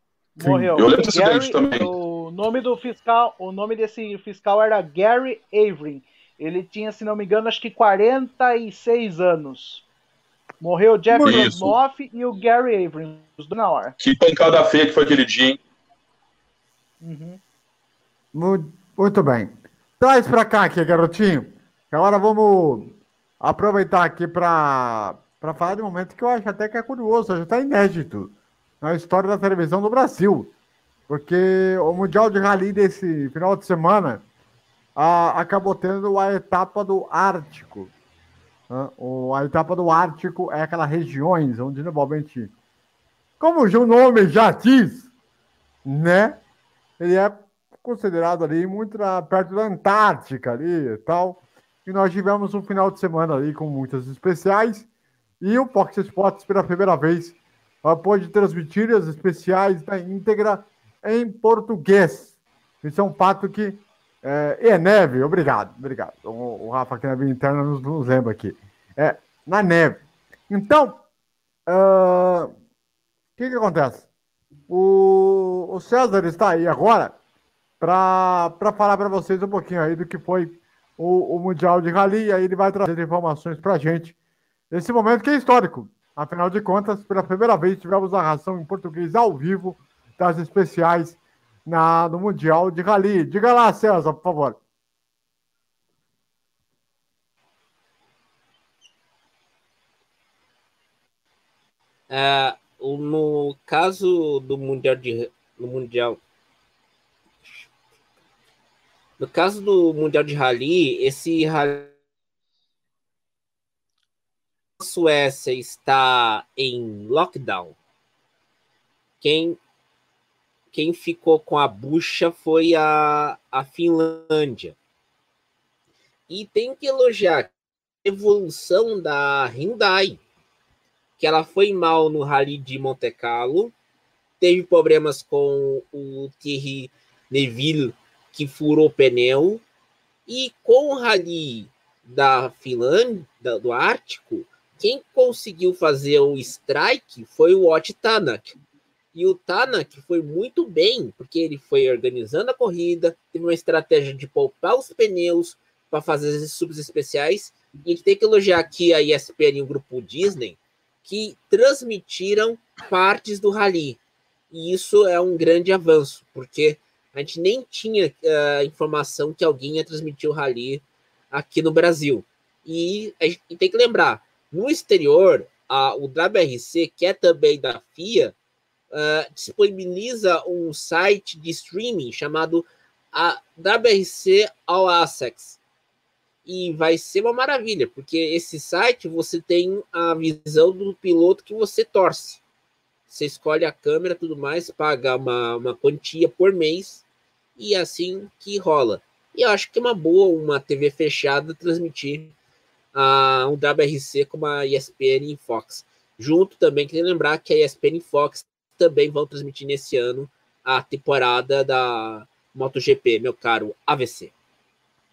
Morreu. Eu lembro desse Gary, também. O nome do fiscal, o nome desse fiscal era Gary Avery. Ele tinha, se não me engano, acho que 46 anos. Morreu o Jeff Rosnoff e o Gary Avery, os dois na hora. Que pancada feia que foi aquele dia, hein? Uhum. Muito, muito bem. Traz pra cá aqui, garotinho. Agora vamos aproveitar aqui para falar de um momento que eu acho até que é curioso, já está inédito na história da televisão do Brasil. Porque o Mundial de Rally desse final de semana a, acabou tendo a etapa do Ártico. Né? O, a etapa do Ártico é aquelas regiões onde normalmente, como o nome já diz, né? Ele é considerado ali muito perto da Antártica ali e tal. E nós tivemos um final de semana ali com muitas especiais. E o Fox Sports, pela primeira vez, pode transmitir as especiais na íntegra em português. Isso é um fato que. É, é neve, obrigado, obrigado. O, o Rafa aqui na vida interna nos, nos, lembra aqui. É, na neve. Então, o uh, que, que acontece? O, o César está aí agora para falar para vocês um pouquinho aí do que foi o, o Mundial de Rally, e aí ele vai trazer informações para a gente nesse momento que é histórico. Afinal de contas, pela primeira vez tivemos a ração em português ao vivo das especiais na, no Mundial de Rally. Diga lá, César, por favor. É, no caso do Mundial de no Mundial no caso do Mundial de Rally, esse rally Suécia está em lockdown. Quem, quem ficou com a bucha foi a, a Finlândia. E tem que elogiar a evolução da Hyundai, que ela foi mal no Rally de Monte Carlo, teve problemas com o Thierry Neville, que furou pneu, e com o Rally da Finlândia, do Ártico, quem conseguiu fazer o strike foi o Ott Tanak. E o Tanak foi muito bem, porque ele foi organizando a corrida, teve uma estratégia de poupar os pneus para fazer esses subs especiais. E a gente tem que elogiar aqui a ESPN e o grupo Disney, que transmitiram partes do rally. E isso é um grande avanço, porque a gente nem tinha uh, informação que alguém ia transmitir o rally aqui no Brasil. E a gente tem que lembrar, no exterior, a, o WRC, que é também da FIA, uh, disponibiliza um site de streaming chamado a WRC All Access. E vai ser uma maravilha, porque esse site você tem a visão do piloto que você torce. Você escolhe a câmera tudo mais, paga uma, uma quantia por mês e é assim que rola. E eu acho que é uma boa uma TV fechada transmitir um WRC como a ESPN e Fox. Junto também, queria lembrar que a ESPN e Fox também vão transmitir nesse ano a temporada da MotoGP, meu caro AVC.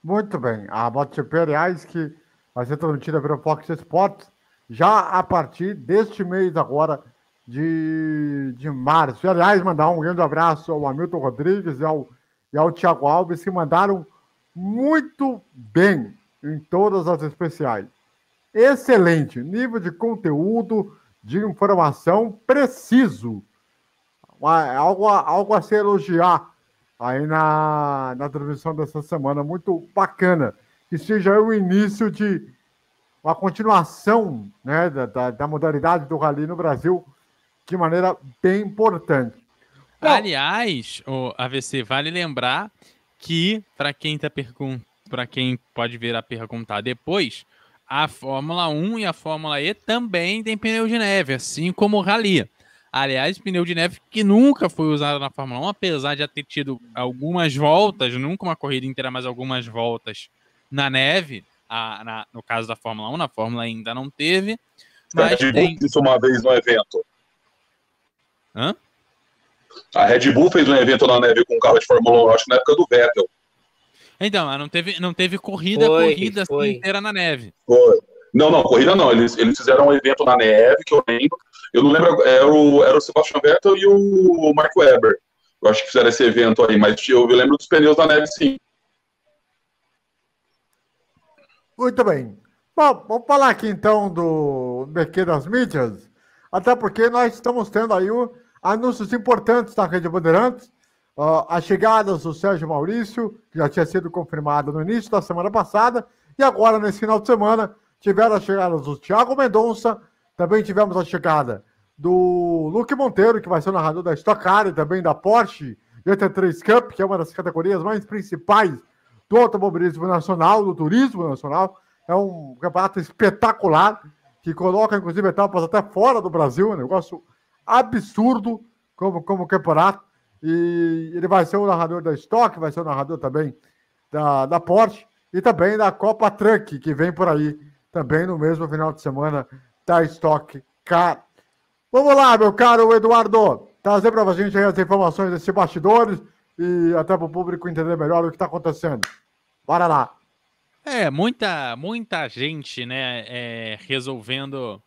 Muito bem. A MotoGP, aliás, que vai ser transmitida pelo Fox Sports já a partir deste mês agora de, de março. E, aliás, mandar um grande abraço ao Hamilton Rodrigues e ao, e ao Thiago Alves, que mandaram muito bem em todas as especiais. Excelente nível de conteúdo, de informação preciso. Algo, algo a se elogiar aí na, na transmissão dessa semana. Muito bacana. Que seja o início de uma continuação né, da, da, da modalidade do Rally no Brasil de maneira bem importante. Aliás, o AVC, vale lembrar que, para quem está perguntando, para quem pode vir a perguntar depois, a Fórmula 1 e a Fórmula E também tem pneu de neve, assim como o Rally. Aliás, pneu de neve que nunca foi usado na Fórmula 1, apesar de já ter tido algumas voltas, nunca uma corrida inteira, mas algumas voltas na neve. A, na, no caso da Fórmula 1, na Fórmula ainda não teve. Mas a Red tem... Bull isso uma vez no evento. Hã? A Red Bull fez um evento na neve com um carro de Fórmula 1, acho que na época do Vettel. Então, não teve, não teve corrida, foi, corrida assim foi. inteira na neve. Foi. Não, não, corrida não. Eles, eles fizeram um evento na neve, que eu lembro. Eu não lembro, era o, era o Sebastian Vettel e o Mark Webber. Eu acho que fizeram esse evento aí, mas eu, eu lembro dos pneus da neve, sim. Muito bem. Bom, vamos falar aqui então do BQ das mídias, até porque nós estamos tendo aí o, anúncios importantes da Rede Bandeirantes. Uh, a chegada do Sérgio Maurício, que já tinha sido confirmada no início da semana passada, e agora, nesse final de semana, tiveram a chegada do Thiago Mendonça, também tivemos a chegada do Luque Monteiro, que vai ser o narrador da Stock Car e também da Porsche GT3 Cup, que é uma das categorias mais principais do automobilismo nacional, do turismo nacional. É um campeonato espetacular, que coloca, inclusive, etapas até fora do Brasil, um negócio absurdo como, como campeonato. E ele vai ser o narrador da Stock, vai ser o narrador também da, da Porsche e também da Copa Truck, que vem por aí também no mesmo final de semana da Stock Car. Vamos lá, meu caro Eduardo, trazer para a gente as informações desses bastidores e até para o público entender melhor o que está acontecendo. Bora lá. É, muita, muita gente, né, é, resolvendo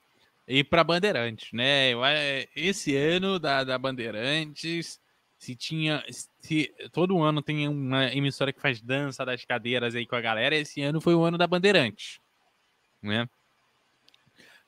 ir para Bandeirantes, né? Esse ano da, da Bandeirantes se tinha. Se todo ano tem uma emissora que faz dança das cadeiras aí com a galera, esse ano foi o ano da Bandeirantes. Né?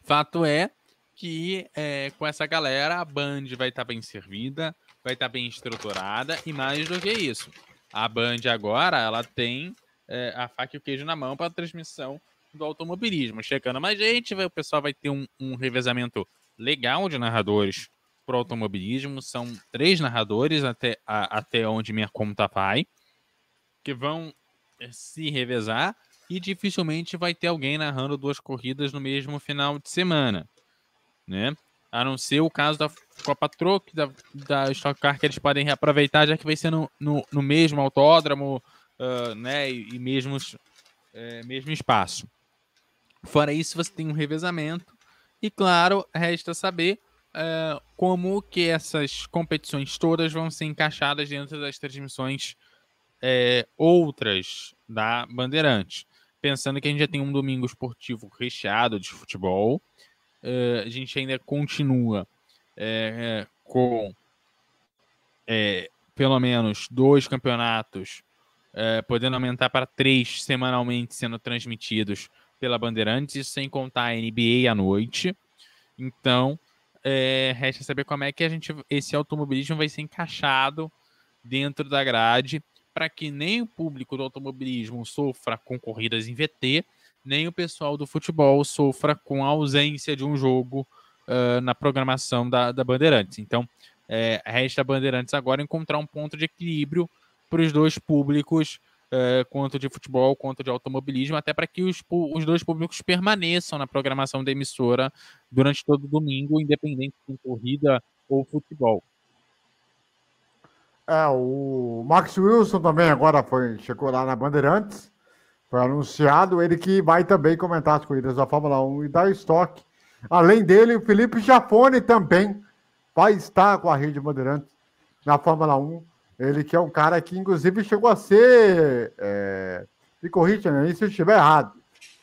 Fato é que é, com essa galera a Band vai estar tá bem servida, vai estar tá bem estruturada e mais do que isso. A Band agora ela tem é, a faca e o queijo na mão para a transmissão do automobilismo. Chegando mais gente, vai, o pessoal vai ter um, um revezamento legal de narradores para o automobilismo. São três narradores até, a, até onde minha conta vai, que vão eh, se revezar e dificilmente vai ter alguém narrando duas corridas no mesmo final de semana, né? A não ser o caso da Copa Truck, da, da Stock Car, que eles podem reaproveitar, já que vai ser no, no, no mesmo autódromo, uh, né? E, e mesmos é, mesmo espaço. Fora isso, você tem um revezamento e, claro, resta saber é, como que essas competições todas vão ser encaixadas dentro das transmissões é, outras da Bandeirantes. Pensando que a gente já tem um domingo esportivo recheado de futebol, é, a gente ainda continua é, com é, pelo menos dois campeonatos, podendo aumentar para três semanalmente sendo transmitidos pela Bandeirantes, sem contar a NBA à noite. Então, é, resta saber como é que a gente, esse automobilismo vai ser encaixado dentro da grade para que nem o público do automobilismo sofra com corridas em VT, nem o pessoal do futebol sofra com a ausência de um jogo uh, na programação da, da Bandeirantes. Então, é, resta a Bandeirantes agora encontrar um ponto de equilíbrio para os dois públicos, é, quanto de futebol quanto de automobilismo, até para que os, os dois públicos permaneçam na programação da emissora durante todo o domingo, independente de corrida ou futebol. É, o Max Wilson também agora foi, chegou lá na Bandeirantes, foi anunciado, ele que vai também comentar as corridas da Fórmula 1 e da estoque. Além dele, o Felipe Jafone também vai estar com a Rede Bandeirantes na Fórmula 1. Ele que é um cara que, inclusive, chegou a ser. É, me corrija, né? Se eu estiver errado.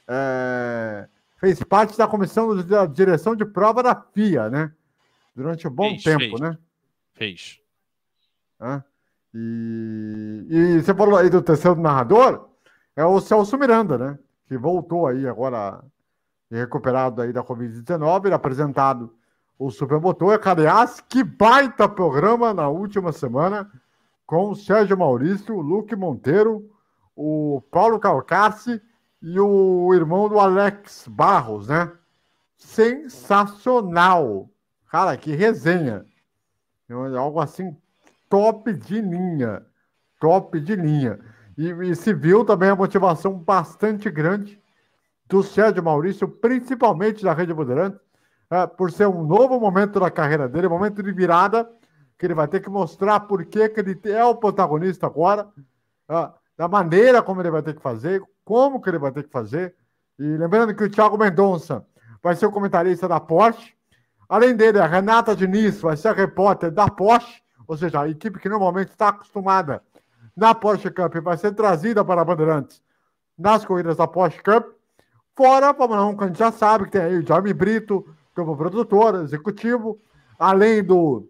É, fez parte da comissão da direção de prova da FIA, né? Durante um bom fez, tempo, fez. né? Fez. É, e, e você falou aí do terceiro narrador, é o Celso Miranda, né? Que voltou aí agora, recuperado aí da Covid-19, apresentado o Supermotor. Aliás, que baita programa na última semana com o Sérgio Maurício, o Luque Monteiro, o Paulo Calcassi e o irmão do Alex Barros, né? Sensacional! Cara, que resenha! Algo assim top de linha. Top de linha. E, e se viu também a motivação bastante grande do Sérgio Maurício, principalmente da Rede Bandeirantes, é, por ser um novo momento da carreira dele, um momento de virada, que ele vai ter que mostrar por que, que ele é o protagonista agora, é, da maneira como ele vai ter que fazer, como que ele vai ter que fazer. E lembrando que o Thiago Mendonça vai ser o comentarista da Porsche. Além dele, a Renata Diniz vai ser a repórter da Porsche, ou seja, a equipe que normalmente está acostumada na Porsche Cup vai ser trazida para a Bandeirantes nas corridas da Porsche Cup. Fora a Fórmula 1, que a gente já sabe que tem aí o Jaime Brito, como produtor executivo, além do,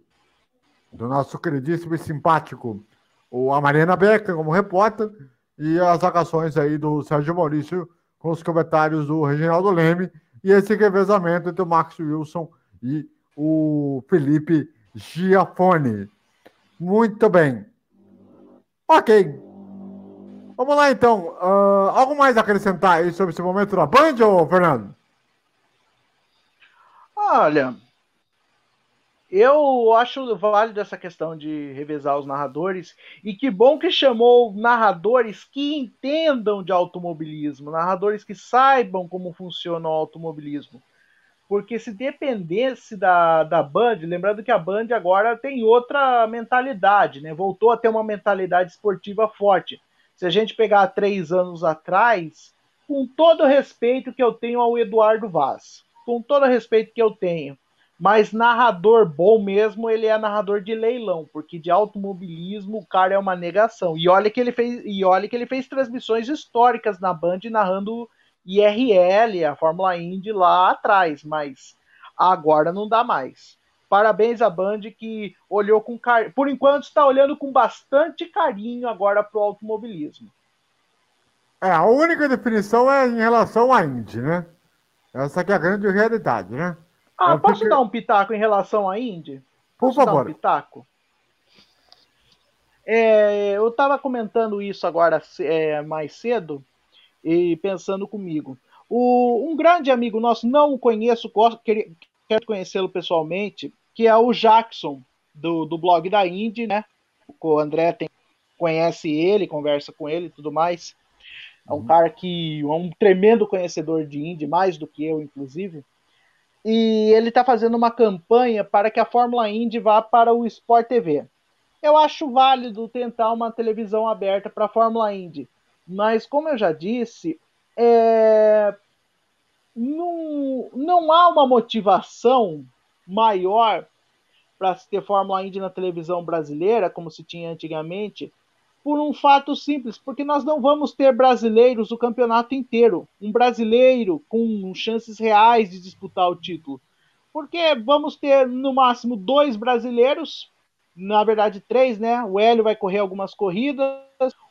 do nosso queridíssimo e simpático, o, a Mariana Becker como repórter, e as agações aí do Sérgio Maurício com os comentários do Reginaldo Leme, e esse revezamento entre o Max Wilson e o Felipe Giafone. Muito bem. Ok. Vamos lá então. Uh, algo mais a acrescentar aí sobre esse momento da Band, ou Fernando? Olha, eu acho válido essa questão de revezar os narradores e que bom que chamou narradores que entendam de automobilismo, narradores que saibam como funciona o automobilismo. Porque se dependesse da, da Band, lembrando que a Band agora tem outra mentalidade, né? Voltou a ter uma mentalidade esportiva forte. Se a gente pegar três anos atrás, com todo o respeito que eu tenho ao Eduardo Vaz, com todo respeito que eu tenho. Mas narrador bom mesmo, ele é narrador de leilão, porque de automobilismo o cara é uma negação. E olha que ele fez, e olha que ele fez transmissões históricas na Band narrando IRL, a Fórmula Indy lá atrás, mas agora não dá mais. Parabéns à Band que olhou com carinho. Por enquanto está olhando com bastante carinho agora para o automobilismo. É, a única definição é em relação à Indy, né? Essa que é a grande realidade, né? Ah, eu posso fiquei... dar um pitaco em relação à Indy? Por favor. Dar um pitaco? É, eu estava comentando isso agora é, mais cedo e pensando comigo. O, um grande amigo nosso, não o conheço, quero, quero conhecê-lo pessoalmente, que é o Jackson, do, do blog da Indy, né? O André tem, conhece ele, conversa com ele e tudo mais. É um uhum. cara que é um tremendo conhecedor de indie, mais do que eu, inclusive. E ele está fazendo uma campanha para que a Fórmula Indy vá para o Sport TV. Eu acho válido tentar uma televisão aberta para a Fórmula Indy, mas como eu já disse, é, não, não há uma motivação maior para se ter Fórmula Indy na televisão brasileira, como se tinha antigamente, por um fato simples, porque nós não vamos ter brasileiros o campeonato inteiro. Um brasileiro com chances reais de disputar o título. Porque vamos ter no máximo dois brasileiros, na verdade três, né? O Hélio vai correr algumas corridas,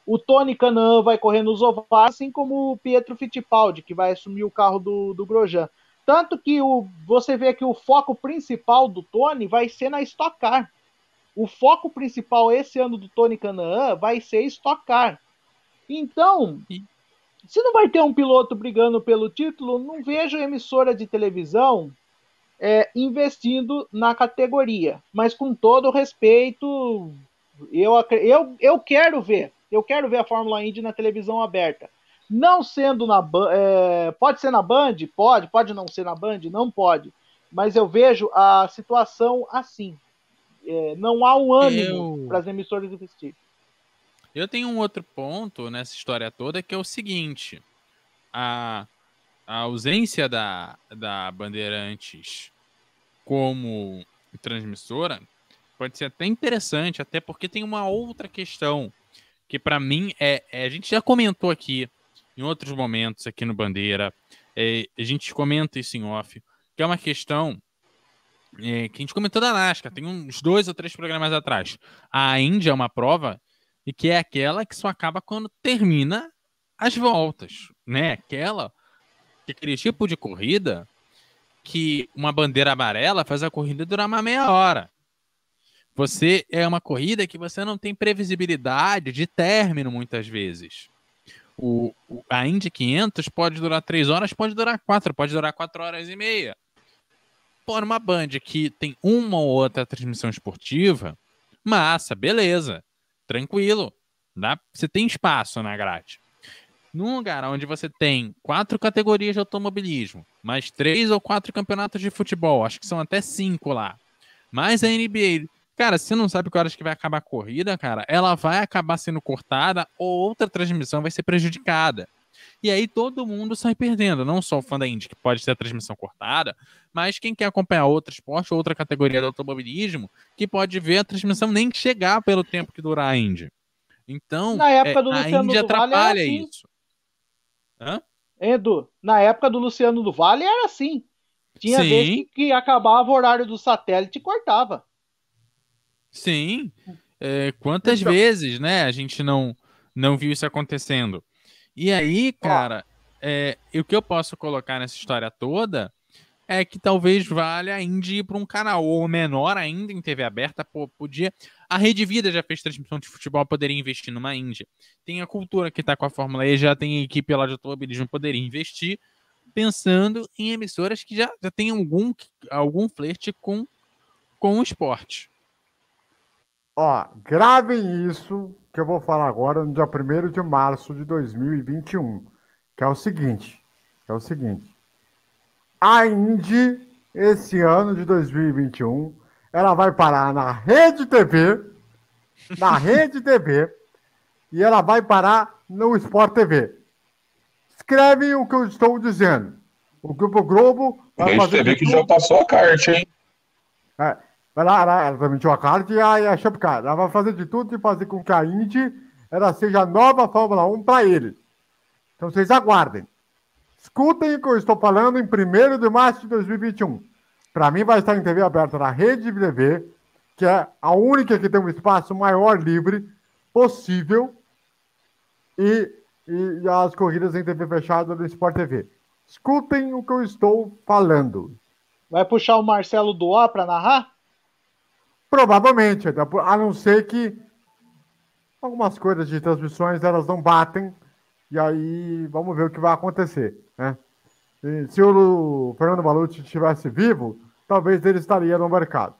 o Tony Canan vai correr nos ovais, assim como o Pietro Fittipaldi, que vai assumir o carro do, do Grosjean. Tanto que o, você vê que o foco principal do Tony vai ser na Stock Car. O foco principal esse ano do Tony Canaan vai ser Stock Car. Então, se não vai ter um piloto brigando pelo título, não vejo emissora de televisão é, investindo na categoria. Mas com todo respeito, eu, eu, eu quero ver. Eu quero ver a Fórmula Indy na televisão aberta. Não sendo na é, pode ser na Band? Pode, pode não ser na Band? Não pode. Mas eu vejo a situação assim. É, não há um ânimo eu... para as emissoras investir. Eu tenho um outro ponto nessa história toda que é o seguinte: a, a ausência da, da Bandeirantes como transmissora pode ser até interessante, até porque tem uma outra questão que para mim é, é, a gente já comentou aqui em outros momentos aqui no Bandeira, é, a gente comenta isso em off, que é uma questão é, que a gente comentou da NASCAR, tem uns dois ou três programas atrás. A Índia é uma prova e que é aquela que só acaba quando termina as voltas, né? Aquela, aquele tipo de corrida que uma bandeira amarela faz a corrida durar uma meia hora. Você é uma corrida que você não tem previsibilidade de término muitas vezes. O, a Indy 500 pode durar três horas, pode durar quatro, pode durar quatro horas e meia. Pô, numa Band que tem uma ou outra transmissão esportiva, massa, beleza, tranquilo, dá, você tem espaço na grade. Num lugar onde você tem quatro categorias de automobilismo, mais três ou quatro campeonatos de futebol, acho que são até cinco lá, mais a NBA, Cara, você não sabe que horas que vai acabar a corrida, cara, ela vai acabar sendo cortada ou outra transmissão vai ser prejudicada. E aí todo mundo sai perdendo, não só o fã da Indy, que pode ter a transmissão cortada, mas quem quer acompanhar outro esporte, outra categoria do automobilismo, que pode ver a transmissão nem chegar pelo tempo que durar a Indy. Então, na época do é, Luciano a Indy atrapalha assim. isso. Hã? Edu, na época do Luciano do Vale era assim. Tinha Sim. vez que, que acabava o horário do satélite e cortava. Sim. É, quantas então... vezes, né, a gente não, não viu isso acontecendo? E aí, cara, é, o que eu posso colocar nessa história toda é que talvez valha a Indy ir para um canal ou menor ainda em TV aberta, pô, podia. A Rede Vida já fez transmissão de futebol, poderia investir numa Indy. Tem a cultura que está com a Fórmula E, já tem a equipe lá de automobilismo, poderia investir, pensando em emissoras que já, já tem algum, algum flerte com, com o esporte. Ó, gravem isso que eu vou falar agora no dia 1 de março de 2021, que é o seguinte, é o seguinte. A Indy, esse ano de 2021, ela vai parar na Rede TV, na Rede TV, e ela vai parar no Sport TV. Escrevem o que eu estou dizendo. O Grupo Globo vai Rede fazer TV que já passou a carta, hein? É, ela, ela, ela transmitiu a kart e a, a Car. Ela vai fazer de tudo de fazer com que a Indy ela seja a nova Fórmula 1 para ele. Então vocês aguardem. Escutem o que eu estou falando em 1 de março de 2021. Para mim vai estar em TV aberta na Rede TV, que é a única que tem um espaço maior livre possível, e, e as corridas em TV fechada no Sport TV. Escutem o que eu estou falando. Vai puxar o Marcelo Doá para narrar? Provavelmente, a não ser que algumas coisas de transmissões elas não batem, e aí vamos ver o que vai acontecer. Né? E se o Fernando Balucci estivesse vivo, talvez ele estaria no mercado.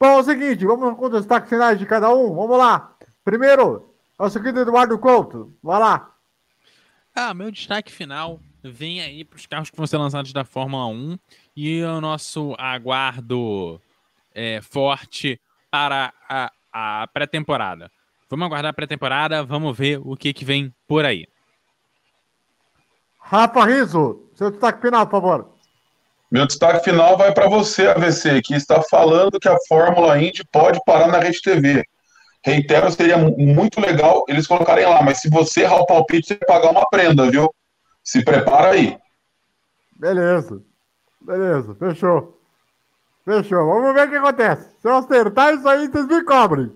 Bom, é o seguinte, vamos com os destaques finais de cada um. Vamos lá. Primeiro, é o seguinte, Eduardo Couto. Vai lá. Ah, meu destaque final vem aí para os carros que vão ser lançados da Fórmula 1 e o nosso aguardo é, forte para a, a pré-temporada. Vamos aguardar a pré-temporada, vamos ver o que, que vem por aí. Rafa Riso, seu destaque final, por favor. Meu destaque final vai para você, AVC, que está falando que a Fórmula Indy pode parar na Rede TV. Reitero, seria muito legal eles colocarem lá, mas se você errar o palpite, você vai pagar uma prenda, viu? Se prepara aí. Beleza. Beleza, fechou. Fechou. Vamos ver o que acontece. Se eu acertar isso aí, vocês me cobrem.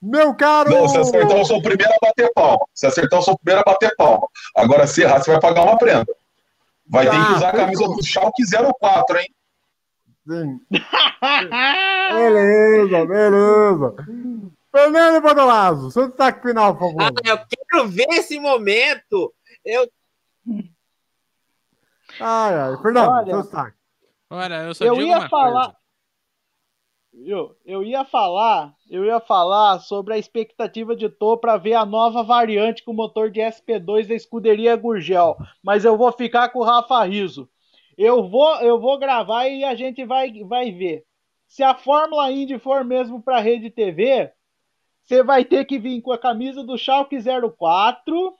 Meu caro. Não, se acertar, eu sou o primeiro a bater palma. Se acertar, eu sou o primeiro a bater palma. Agora, se errar, você vai pagar uma prenda. Vai ter que ah, usar a camisa do Schalke 04, hein? Sim. beleza, beleza. Fernando Badolazo, seu destaque final, por favor. Ah, eu quero ver esse momento. Eu. Ai, ai. Fernando, Olha, seu destaque. Olha, eu só eu ia falar. Eu, eu ia falar, eu ia falar sobre a expectativa de Tô para ver a nova variante com motor de SP2 da escuderia Gurgel, mas eu vou ficar com o Rafa Riso. Eu vou, eu vou gravar e a gente vai, vai ver. Se a Fórmula Indy for mesmo para rede TV, você vai ter que vir com a camisa do Schalke 04,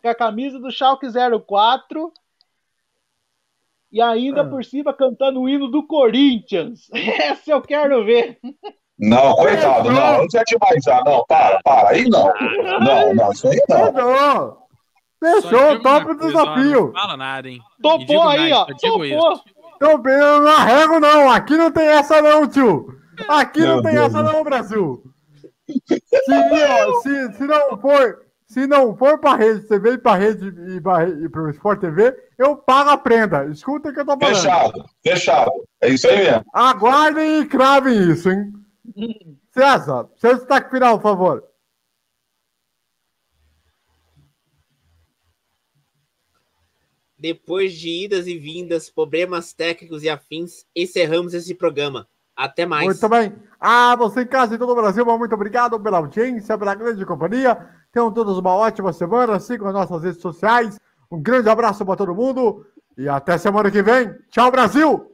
com a camisa do Schalke 04 e ainda ah. por cima cantando o hino do Corinthians. Essa eu quero ver. Não, coitado, não, não é demais já, não, para, para, aí não. Não, não, isso aí não. Fechou, top o desafio. Não fala nada, hein? Topou aí, ó. Topou. Tô eu não arrego, não. Aqui não tem essa, não, tio. Aqui Meu não tem Deus essa, não, Brasil. Se, se, se não for, se não for pra rede, você veio pra rede e, pra, e pro Sport TV, eu pago a prenda. Escuta o que eu tô falando. Fechado, fechado. É isso aí mesmo. Aguardem e cravem isso, hein? César, seu destaque final, por favor. Depois de idas e vindas, problemas técnicos e afins, encerramos esse programa. Até mais. Muito bem. Ah, você em casa em todo o Brasil, muito obrigado pela audiência, pela grande companhia. Tenham todos uma ótima semana. Sigam as nossas redes sociais. Um grande abraço para todo mundo e até semana que vem. Tchau, Brasil!